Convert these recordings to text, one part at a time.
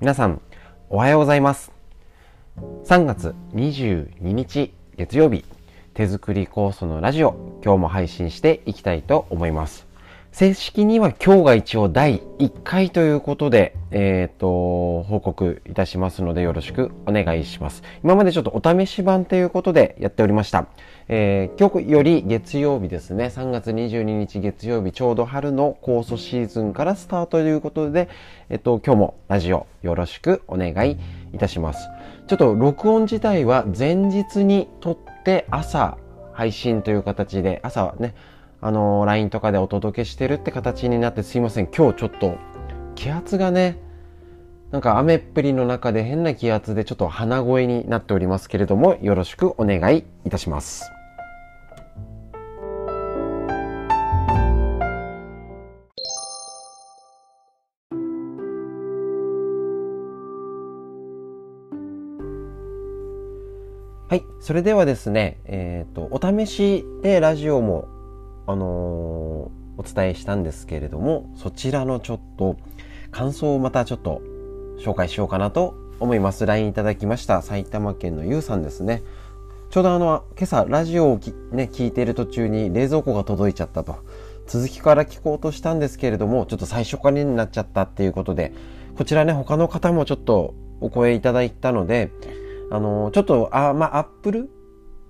皆さん、おはようございます。3月22日月曜日、手作り酵素のラジオ、今日も配信していきたいと思います。正式には今日が一応第1回ということで、えっ、ー、と、報告いたしますのでよろしくお願いします。今までちょっとお試し版ということでやっておりました。えー、今日より月曜日ですね、3月22日月曜日、ちょうど春の酵素シーズンからスタートということで、えっと、今日もラジオよろしくお願いいたします。ちょっと録音自体は前日に撮って朝配信という形で、朝はね、あのー、LINE とかでお届けしてるって形になってすいません。今日ちょっと気圧がね、なんか雨っぷりの中で変な気圧でちょっと鼻声になっておりますけれども、よろしくお願いいたします。はい。それではですね、えっ、ー、と、お試しでラジオもあのー、お伝えしたんですけれども、そちらのちょっと感想をまたちょっと紹介しようかなと思います。LINE いただきました。埼玉県のゆうさんですね。ちょうどあの、今朝ラジオをね、聞いている途中に冷蔵庫が届いちゃったと。続きから聞こうとしたんですけれども、ちょっと最初からになっちゃったっていうことで、こちらね、他の方もちょっとお声いただいたので、あの、ちょっと、あ、まあ、Apple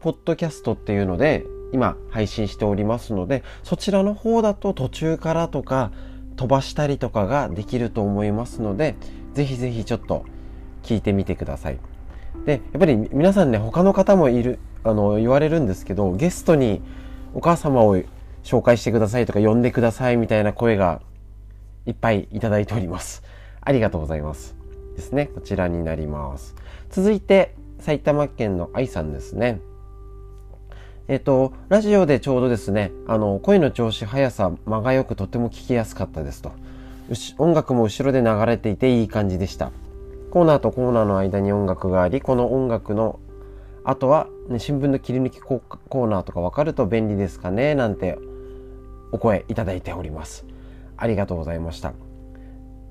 Podcast っていうので、今配信しておりますのでそちらの方だと途中からとか飛ばしたりとかができると思いますのでぜひぜひちょっと聞いてみてください。でやっぱり皆さんね他の方もいるあの言われるんですけどゲストにお母様を紹介してくださいとか呼んでくださいみたいな声がいっぱいいただいております。ありがとうございます。ですねこちらになります。続いて埼玉県の愛さんですね。えっと、ラジオでちょうどですね、あの、声の調子、速さ、間が良くとても聞きやすかったですと。音楽も後ろで流れていていい感じでした。コーナーとコーナーの間に音楽があり、この音楽の後は、ね、新聞の切り抜きコーナーとかわかると便利ですかねなんてお声いただいております。ありがとうございました。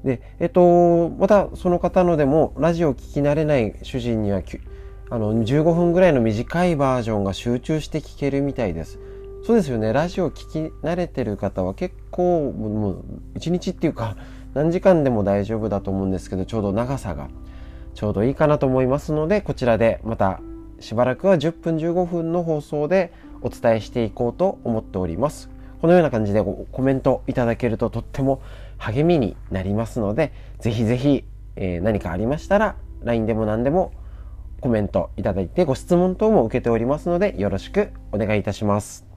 で、えっと、またその方のでも、ラジオを聞き慣れない主人にはあの15分ぐらいの短いバージョンが集中して聞けるみたいです。そうですよね。ラジオ聞き慣れてる方は結構もう一日っていうか何時間でも大丈夫だと思うんですけどちょうど長さがちょうどいいかなと思いますのでこちらでまたしばらくは10分15分の放送でお伝えしていこうと思っております。このような感じでコメントいただけるととっても励みになりますのでぜひぜひ、えー、何かありましたら LINE でも何でもコメントいただいてご質問等も受けておりますのでよろしくお願いいたします。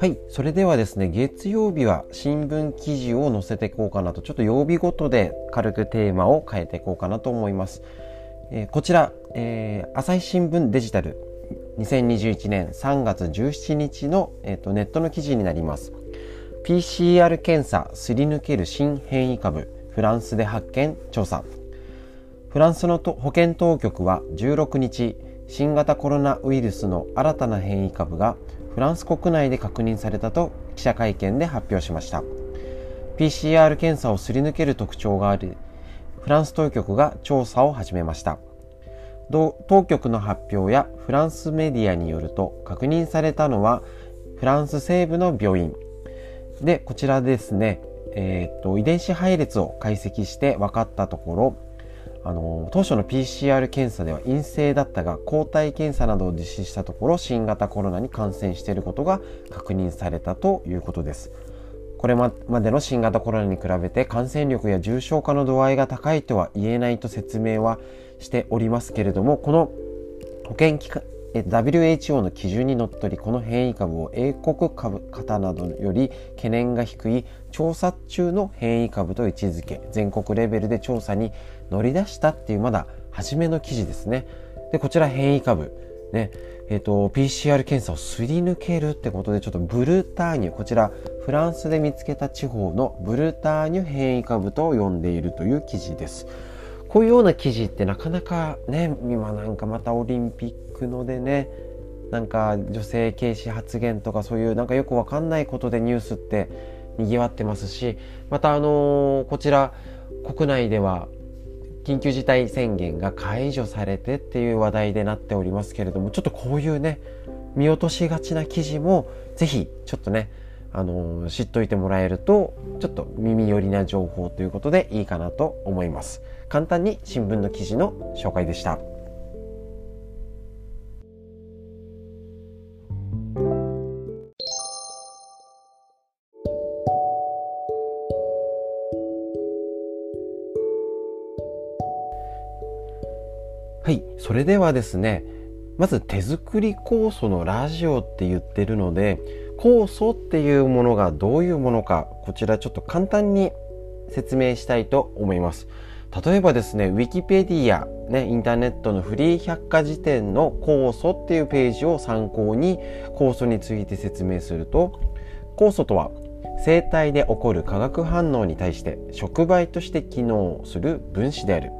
はい。それではですね、月曜日は新聞記事を載せていこうかなと、ちょっと曜日ごとで軽くテーマを変えていこうかなと思います。え、こちら、えー、朝日新聞デジタル2021年3月17日の、えーと、ネットの記事になります。PCR 検査すり抜ける新変異株フランスで発見調査。フランスの保健当局は16日新型コロナウイルスの新たな変異株がフランス国内で確認されたと記者会見で発表しました。PCR 検査をすり抜ける特徴がありフランス当局が調査を始めました。当局の発表やフランスメディアによると確認されたのはフランス西部の病院でこちらですね、えーと、遺伝子配列を解析して分かったところあの当初の PCR 検査では陰性だったが抗体検査などを実施したところ新型コロナに感染していることが確認されたということです。これまでの新型コロナに比べて感染力や重症化の度合いが高いとは言えないと説明はしておりますけれどもこの保健機関 WHO の基準にのっとりこの変異株を英国株型などより懸念が低い調査中の変異株と位置づけ全国レベルで調査に乗り出したっていうまだ初めの記事ですね。でこちら変異株。ねえっ、ー、と、PCR 検査をすり抜けるってことで、ちょっとブルターニュ、こちら、フランスで見つけた地方のブルターニュ変異株と呼んでいるという記事です。こういうような記事ってなかなかね今なんかまたオリンピックのでねなんか女性軽視発言とかそういうなんかよくわかんないことでニュースって賑わってますしまたあのー、こちら国内では緊急事態宣言が解除されてっていう話題でなっておりますけれどもちょっとこういうね見落としがちな記事もぜひちょっとねあの知っといてもらえるとちょっと耳寄りな情報ということでいいかなと思います。簡単に新聞の記事の紹介でした。それではですねまず手作り酵素のラジオって言ってるので酵素っていうものがどういうものかこちらちょっと簡単に説明したいと思います。例えばですねウィキペディア、ね、インターネットのフリー百科事典の酵素っていうページを参考に酵素について説明すると酵素とは生体で起こる化学反応に対して触媒として機能する分子である。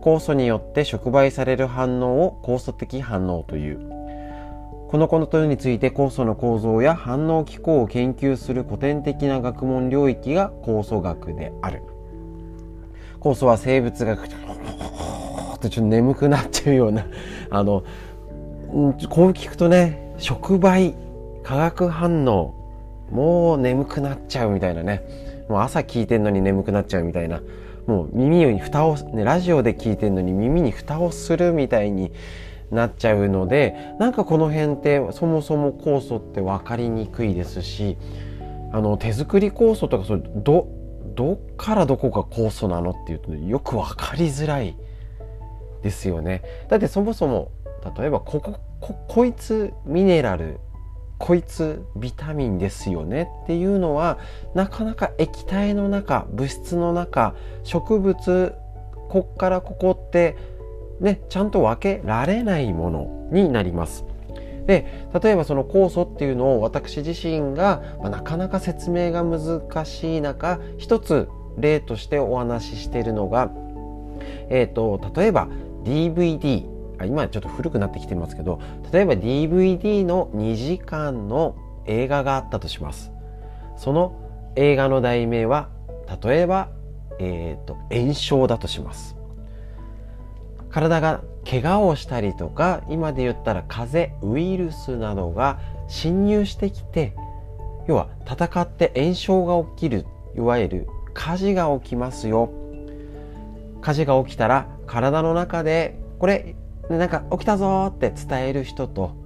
酵素によって触媒される反応を酵素的反応という。このことについて酵素の構造や反応機構を研究する古典的な学問領域が酵素学である。酵素は生物学ってちょっと眠くなっちゃうような あのこう聞くとね触媒化学反応もう眠くなっちゃうみたいなね。もう朝聞いてんのに眠くなっちゃうみたいな。もう耳に蓋を、ね、ラジオで聞いてんのに耳に蓋をするみたいになっちゃうのでなんかこの辺ってそもそも酵素って分かりにくいですしあの手作り酵素とかそれどどっからどこが酵素なのっていうとよく分かりづらいですよね。だってそもそも例えばここここいつミネラルこいつビタミンですよねっていうのはなかなか液体の中物質の中植物こっからここってね、ちゃんと分けられないものになります。で例えばその酵素っていうのを私自身が、まあ、なかなか説明が難しい中一つ例としてお話ししているのが、えーと、例えば DVD 今ちょっと古くなってきてますけど例えば DVD の2時間の映画があったとします。その映画の題名は例えば、えーと炎症だとします。体が怪我をしたりとか今で言ったら風邪ウイルスなどが侵入してきて要は戦って炎症が起きるいわゆる火事が起きますよ。火事が起きたら体の中でこれなんか起きたぞーって伝える人と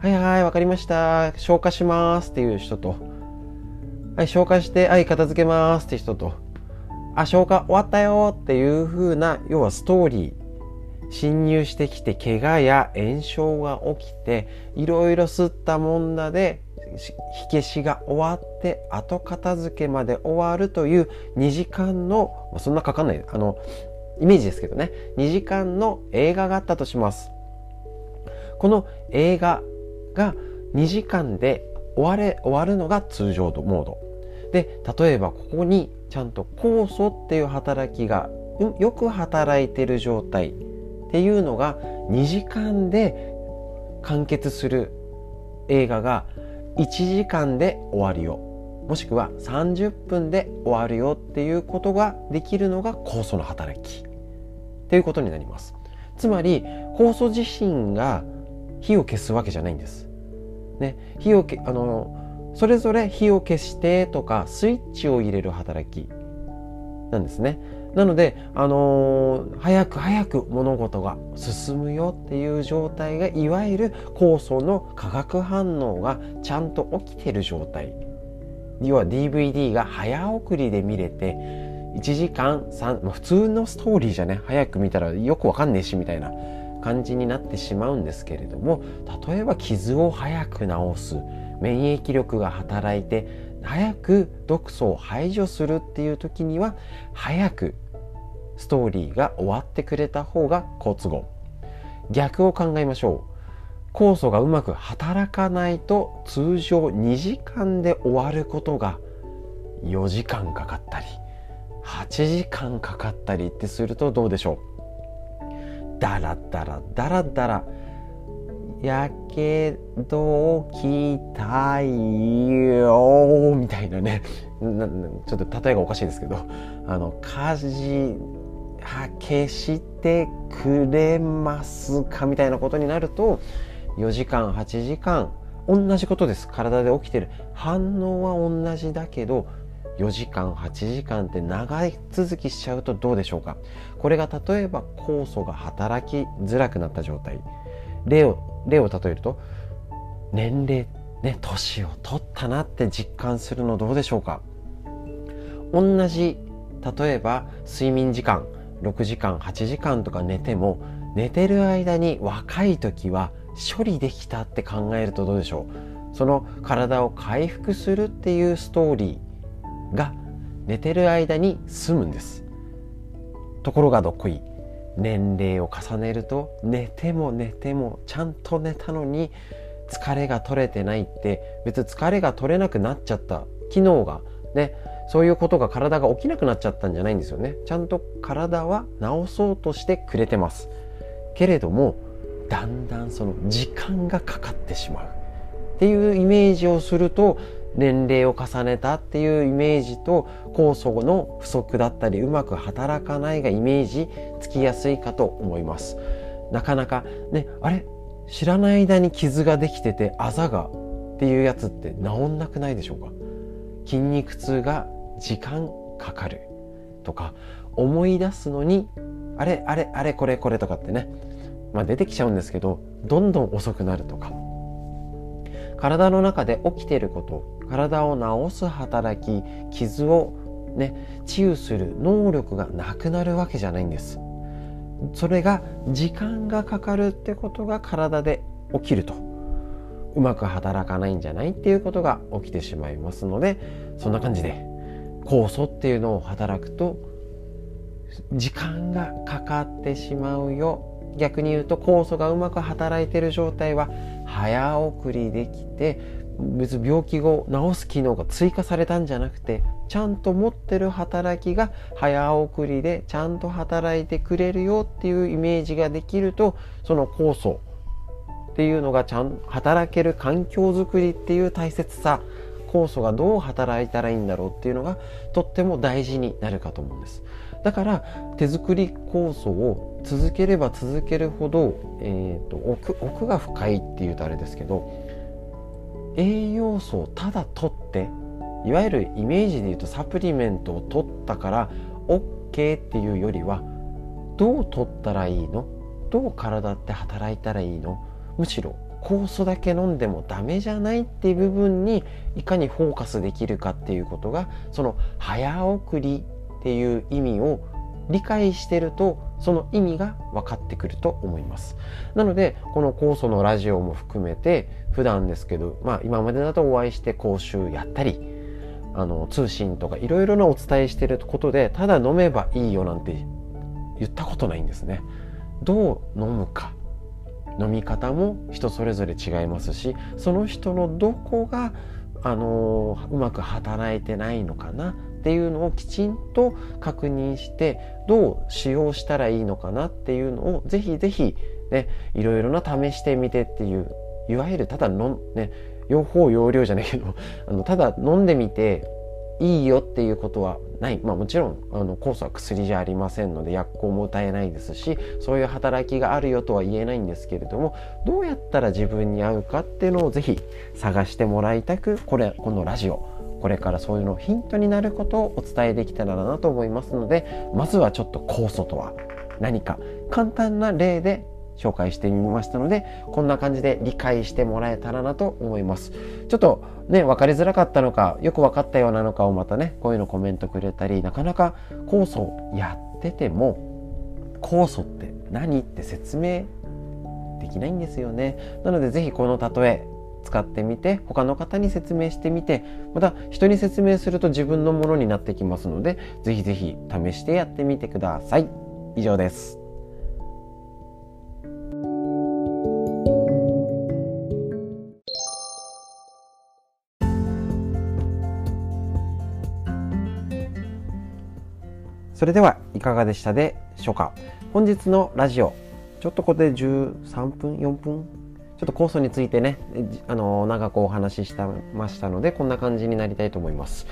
はいはいわかりました。消化しますっていう人とはい消化してはい片付けますって人とあ消化終わったよっていう風な要はストーリー侵入してきて怪我や炎症が起きていろいろ吸ったもんだで火消しが終わって後片付けまで終わるという2時間のそんなかかんない。あのイメージですけどね。2時間の映画があったとします。この映画が2時間で終われ終わるのが通常モード。で例えばここにちゃんと酵素っていう働きがよく働いてる状態っていうのが2時間で完結する映画が1時間で終わるよ。もしくは30分で終わるよっていうことができるのが酵素の働き。っていうことになりますつまり酵素自身が火を消すわけじゃないんです。ね、火をけあのそれぞれ火を消してとかスイッチを入れる働きなんですね。なので、あのー、早く早く物事が進むよっていう状態がいわゆる酵素の化学反応がちゃんと起きてる状態要は DVD が早送りで見れて1時間3、普通のストーリーじゃね早く見たらよくわかんねえしみたいな感じになってしまうんですけれども例えば傷を早く治す免疫力が働いて早く毒素を排除するっていう時には早くストーリーが終わってくれた方が好都合。逆を考えましょう。酵素がうまく働かないと通常2時間で終わることが4時間かかったり8時間かかったりってするとどうでしょう？だらだらだらだら。やけどきたいよみたいなね。ちょっと例えがおかしいですけど。あの火事は消してくれますかみたいなことになると4時間8時間同じことです。体で起きてる。反応は同じだけど4時間8時間って長い続きしちゃうとどうでしょうか？これが例えば酵素が働きづらくなった状態。例を例を例えると年齢ね年を取ったなって実感するのどうでしょうか？同じ例えば睡眠時間6時間8時間とか寝ても寝てる間に若い時は処理できたって考えるとどうでしょう？その体を回復するっていうストーリー。が寝てる間に済むんです。ところがどっこい年齢を重ねると寝ても寝てもちゃんと寝たのに疲れが取れてないって。別に疲れが取れなくなっちゃった。機能が。ね。そういうことが体が起きなくなっちゃったんじゃないんですよね。ちゃんと体は治そうとしてくれてます。けれどもだんだんその時間がかかってしまう。っていうイメージをすると年齢を重ねたっていうイメージと酵素の不足だったりうまく働かないがイメージつきやすいかと思います。なかなかねあれ？知らない間に傷ができててあざがっていうやつって治んなくないでしょうか？筋肉痛が時間かかるとか思い出すのにあれあれあれこれこれとかってね。まあ、出てきちゃうんですけどどんどん遅くなるとか。体の中で起きてること体を治す働き傷をね治癒する能力がなくなるわけじゃないんです。それが時間がかかるってことが体で起きると。うまく働かないんじゃないっていうことが起きてしまいますのでそんな感じで酵素っていうのを働くと時間がかかってしまうよ。逆に言うと酵素がうまく働いてる状態は早送りできて別病気を治す機能が追加されたんじゃなくてちゃんと持ってる働きが早送りでちゃんと働いてくれるよっていうイメージができるとその酵素っていうのがちゃん働ける環境づくりっていう大切さ酵素がどう働いたらいいんだろうっていうのがとっても大事になるかと思うんです。だから手作り酵素を続ければ続けるほど、えーと、奥奥が深いっていうとあれですけど栄養素をただ取っていわゆるイメージで言うとサプリメントを取ったから OK っていうよりはどう取ったらいいの？どう体って働いたらいいの？むしろ酵素だけ飲んでもダメじゃないっていう部分にいかにフォーカスできるかっていうことがその早送りっていう意味を理解してるとその意味が分かってくると思います。なのでこの酵素のラジオも含めて普段ですけどまあ今までだとお会いして講習やったりあの通信とかいろいろなお伝えしてることでただ飲めばいいよなんて言ったことないんですね。どう飲むか。飲み方も人それぞれ違いますしその人のどこがあのうまく働いてないのかな。っていうのをきちんと確認してどう使用したらいいのかなっていうのをぜひぜひねいろいろな試してみてっていういわゆるただのね用法用量じゃないけど あのただ飲んでみていいよっていうことはない。まあもちろん、あの、酵素は薬じゃありませんので、薬効も歌えないですし、そういう働きがあるよとは言えないんですけれども、どうやったら自分に合うかっていうのをぜひ探してもらいたく、これ、このラジオ、これからそういうのヒントになることをお伝えできたらなと思いますのでまずはちょっと酵素とは何か簡単な例で紹介してみましたのでこんな感じで理解してもらえたらなと思います。ちょっとね分かりづらかったのかよく分かったようなのかをまたねこういうのコメントくれたりなかなか酵素やってても酵素って何って説明できないんですよね。なので是非この例え使ってみて他の方に説明してみてまた人に説明すると自分のものになってきますので是非是非試してやってみてください。以上です。それではいかがでしたでしょうか？本日のラジオちょっとここで13分4分？ちょっと酵素についてねあの長くお話ししたましたのでこんな感じになりたいと思います。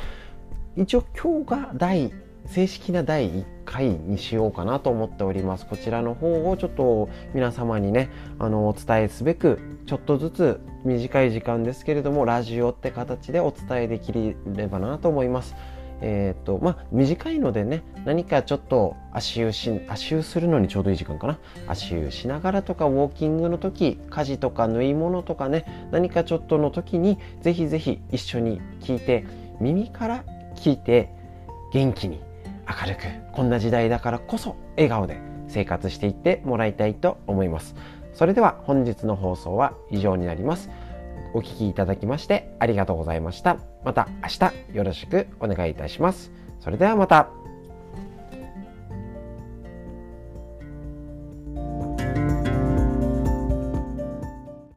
一応今日が第正式な第1回にしようかなと思っております。こちらの方をちょっと皆様にねあのお伝えすべくちょっとずつ短い時間ですけれどもラジオって形でお伝えできればなと思います。え、ー、とまあ短いのでね何かちょっと足湯し足湯するのにちょうどいい時間かな。足湯しながらとかウォーキングの時家事とか縫い物とかね何かちょっとの時にぜひぜひ一緒に聞いて耳から聞いて元気に明るくこんな時代だからこそ笑顔で生活していってもらいたいと思います。それでは本日の放送は以上になります。お聴きいただきましてありがとうございました。また明日よろしくお願いいたします。それではまた。